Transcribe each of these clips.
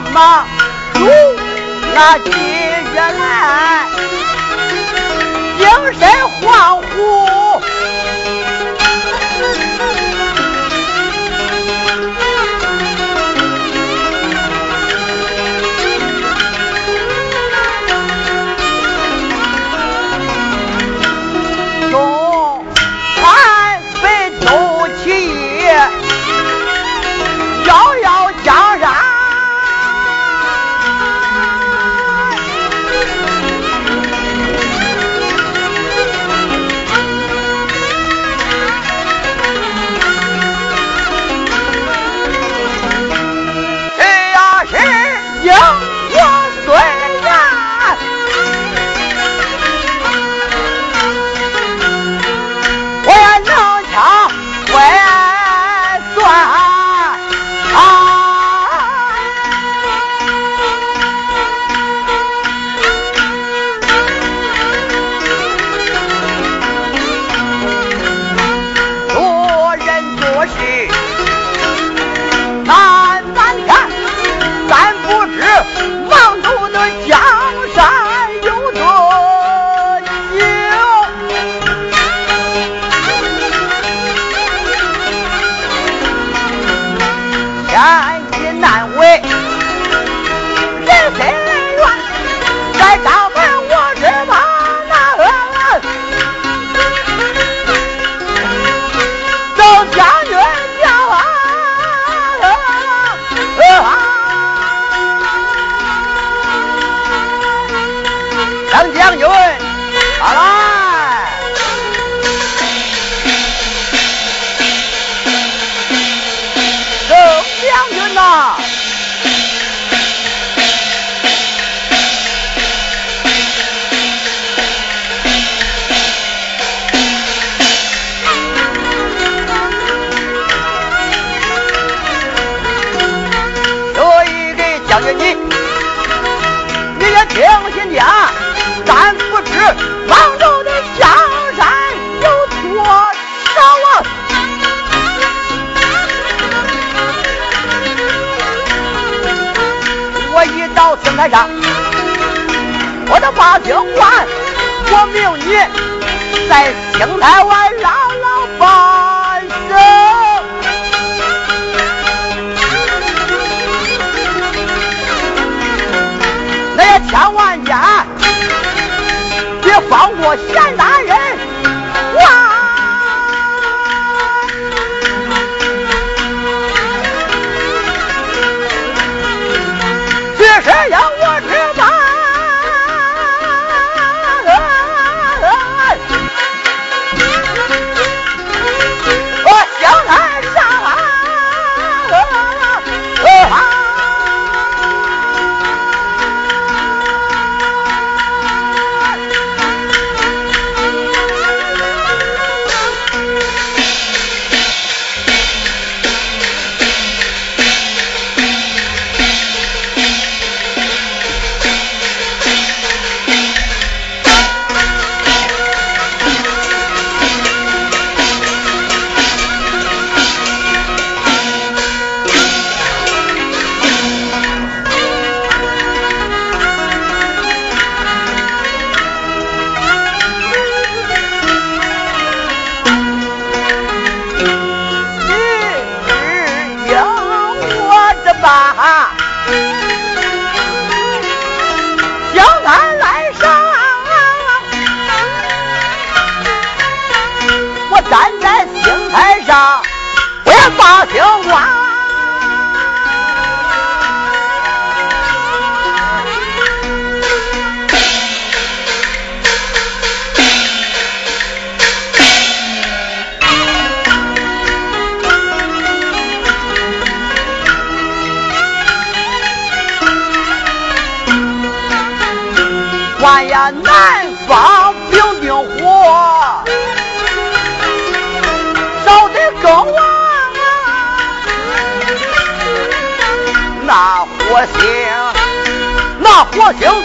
忙如那几月来精神恍惚千万间别放过闲的人。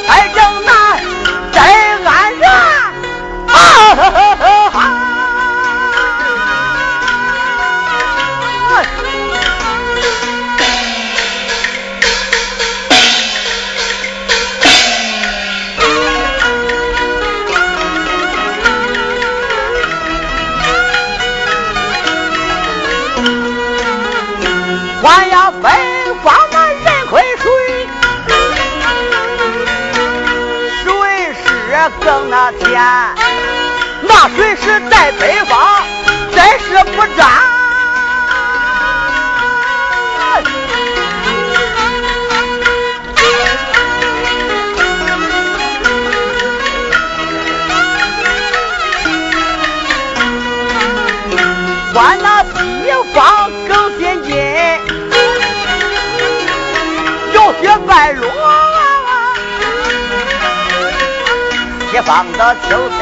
关那西方更先进，有些外露。西方的秋水，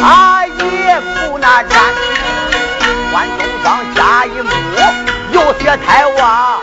他也不那战。关东方加一木，有些太旺，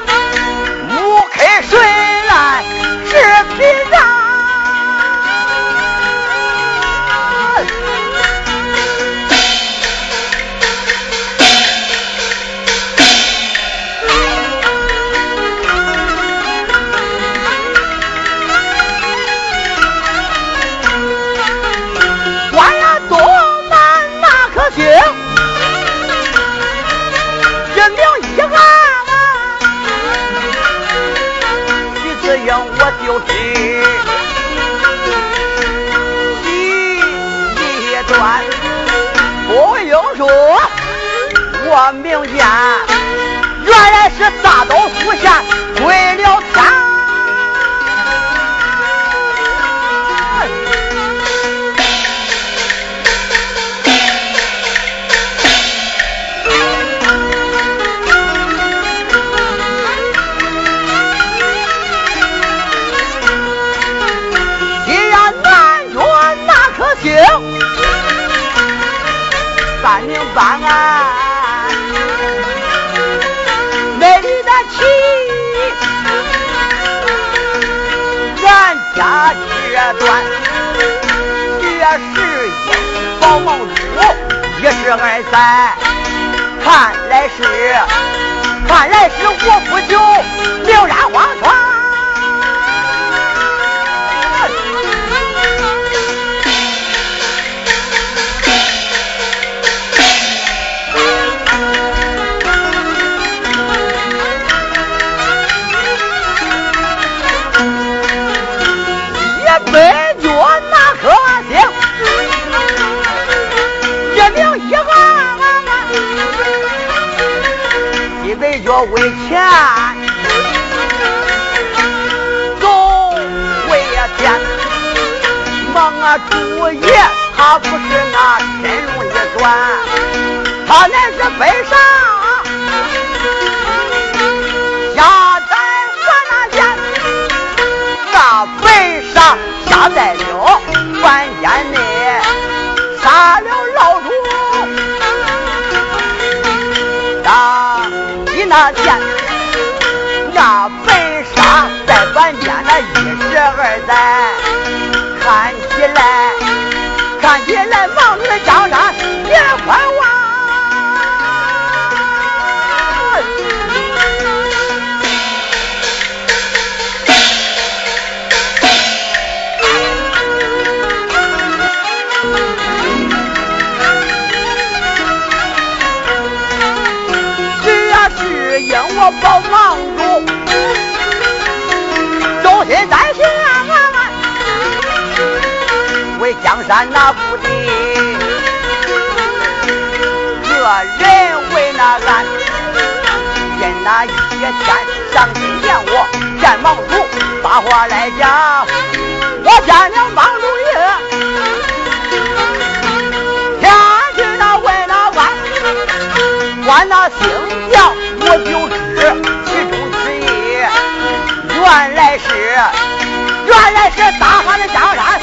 这大刀出现，归了天。既然南岳那颗星，三明半安。家阶段，也是一宝梦珠，一是二三，看来是，看来是我不久，命然荒川。忙啊，主爷他不是那身容一转，他乃是北上下在万那县，那北上下在了万县内，杀了老主。那见那本杀在凡间那一十二载，看起来看起来忙碌的江山也快完。我保咱那不敌，个人为那俺，因那一天上今见我见忙主，把话来讲，我见了忙主爷，天去那问那官，官那姓叫。我就知其中之意，原来是，原来是大汉的江山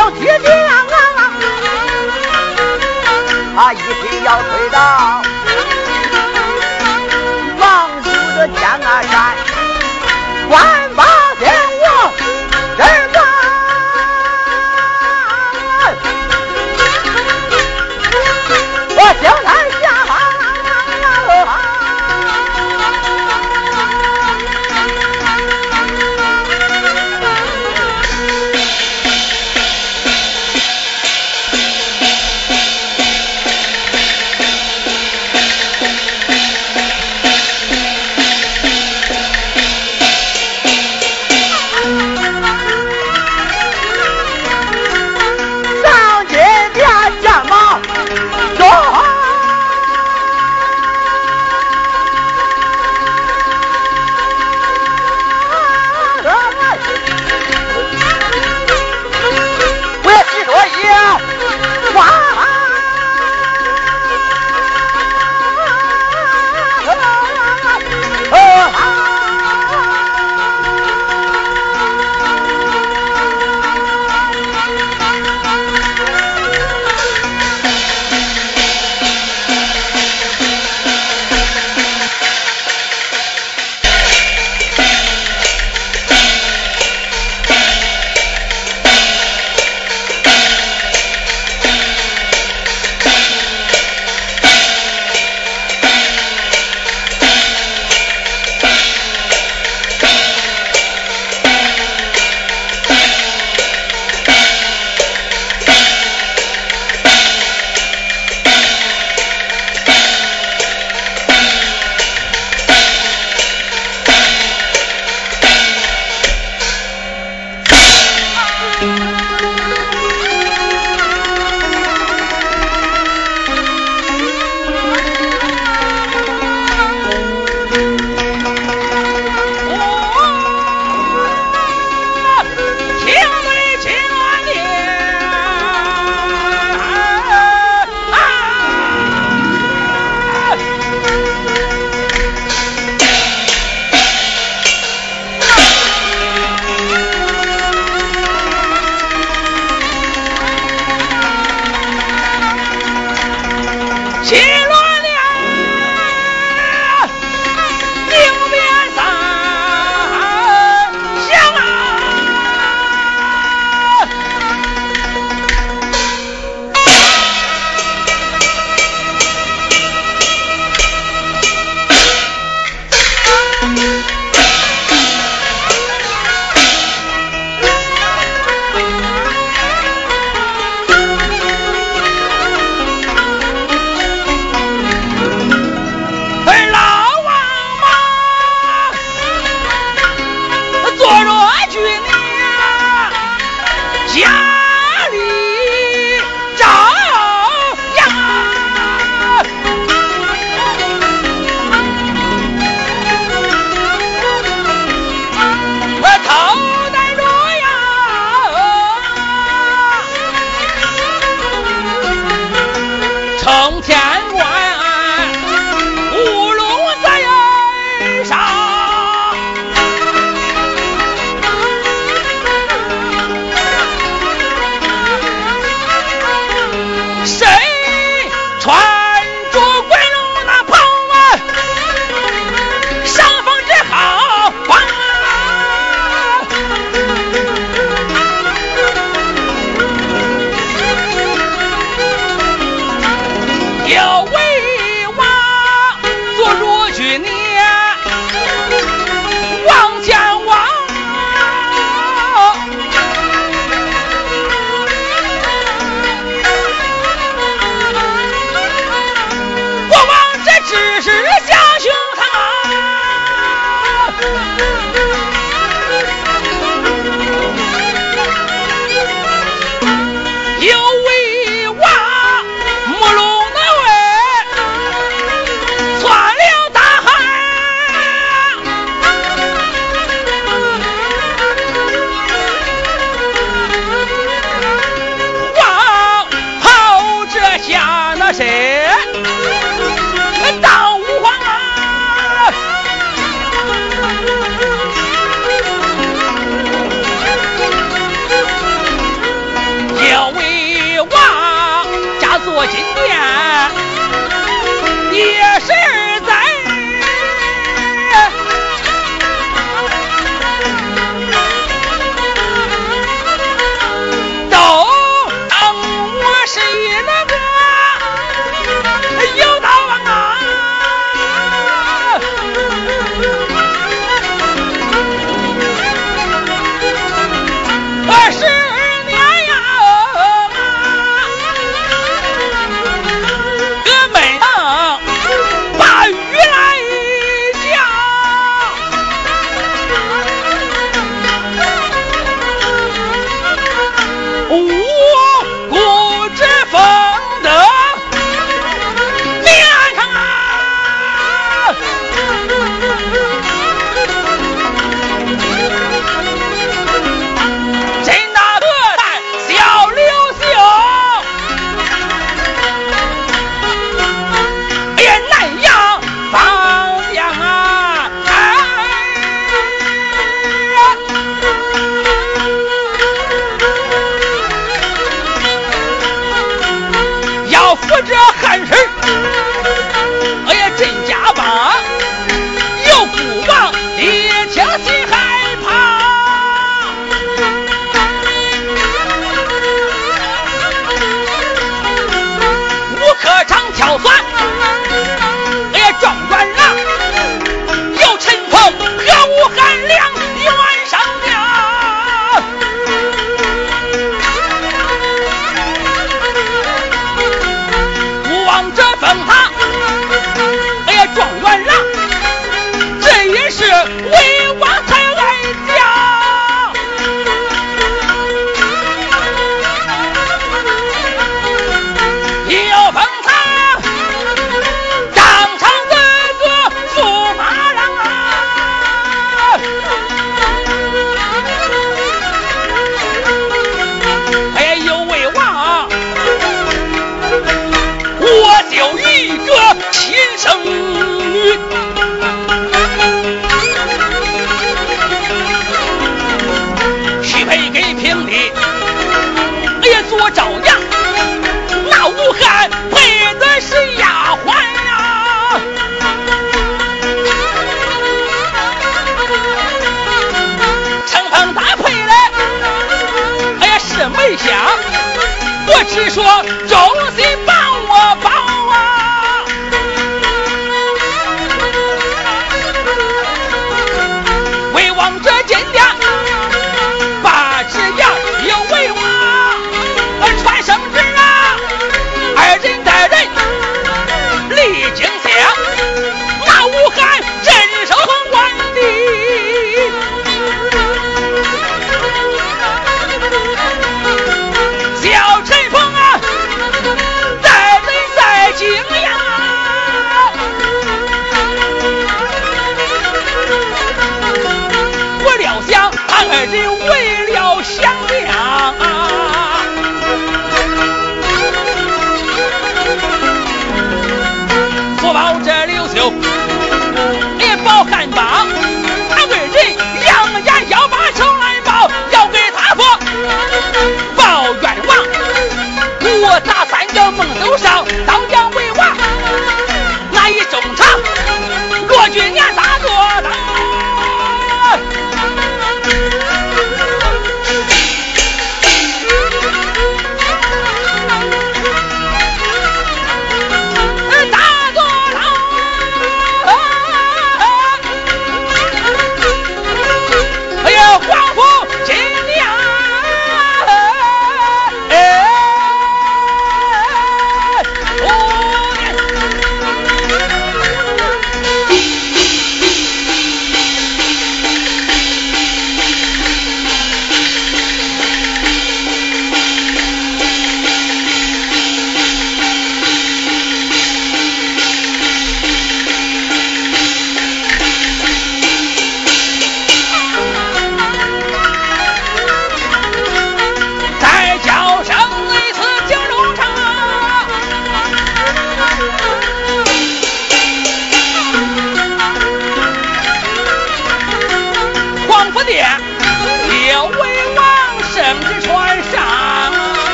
退兵取经啊！他一定要推到王叔的天安山，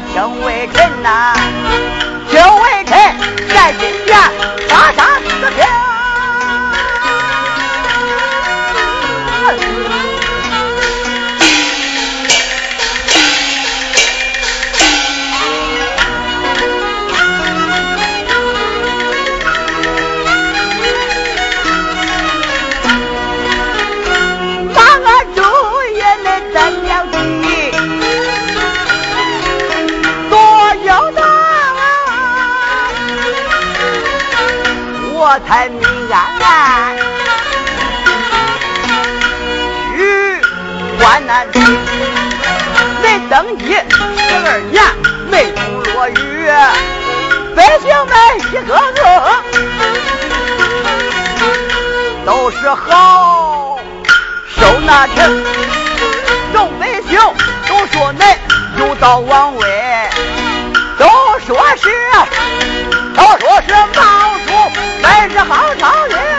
哎呀，听微臣呐，听微臣在金殿发上四平。我才明安。去关南地，恁登基十二年没风落雨，百姓们一个个都是好。受那城，众百姓都说恁有道王位，都说是，都说是毛主本是好朝廷。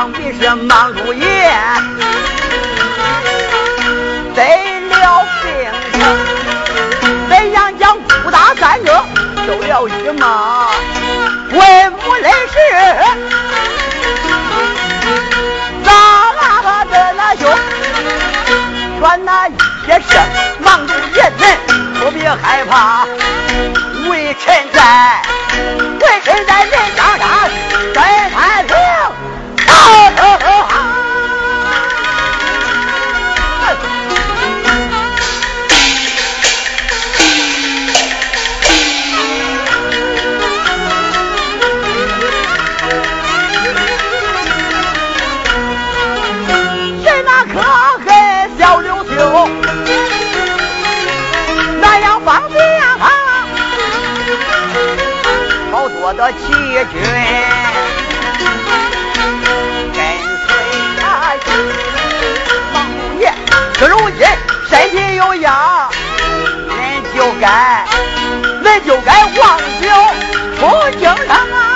想必是忙主爷得了病症。怎样将顾大三个受了郁嘛？为母累事，咋啦的那兄？传那一些事，忙主爷恁不必害怕，为臣在，为臣在人上山如今身体有恙，恁就该，恁就该忘掉出京城啊！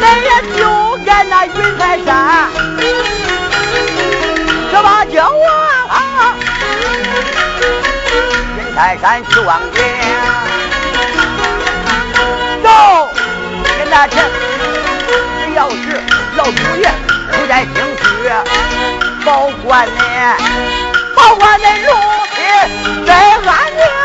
恁也就该那云台山，泰山去望见，走，跟那城，只要是老祖爷不在京区，保管呢，保管恁如今在安宁。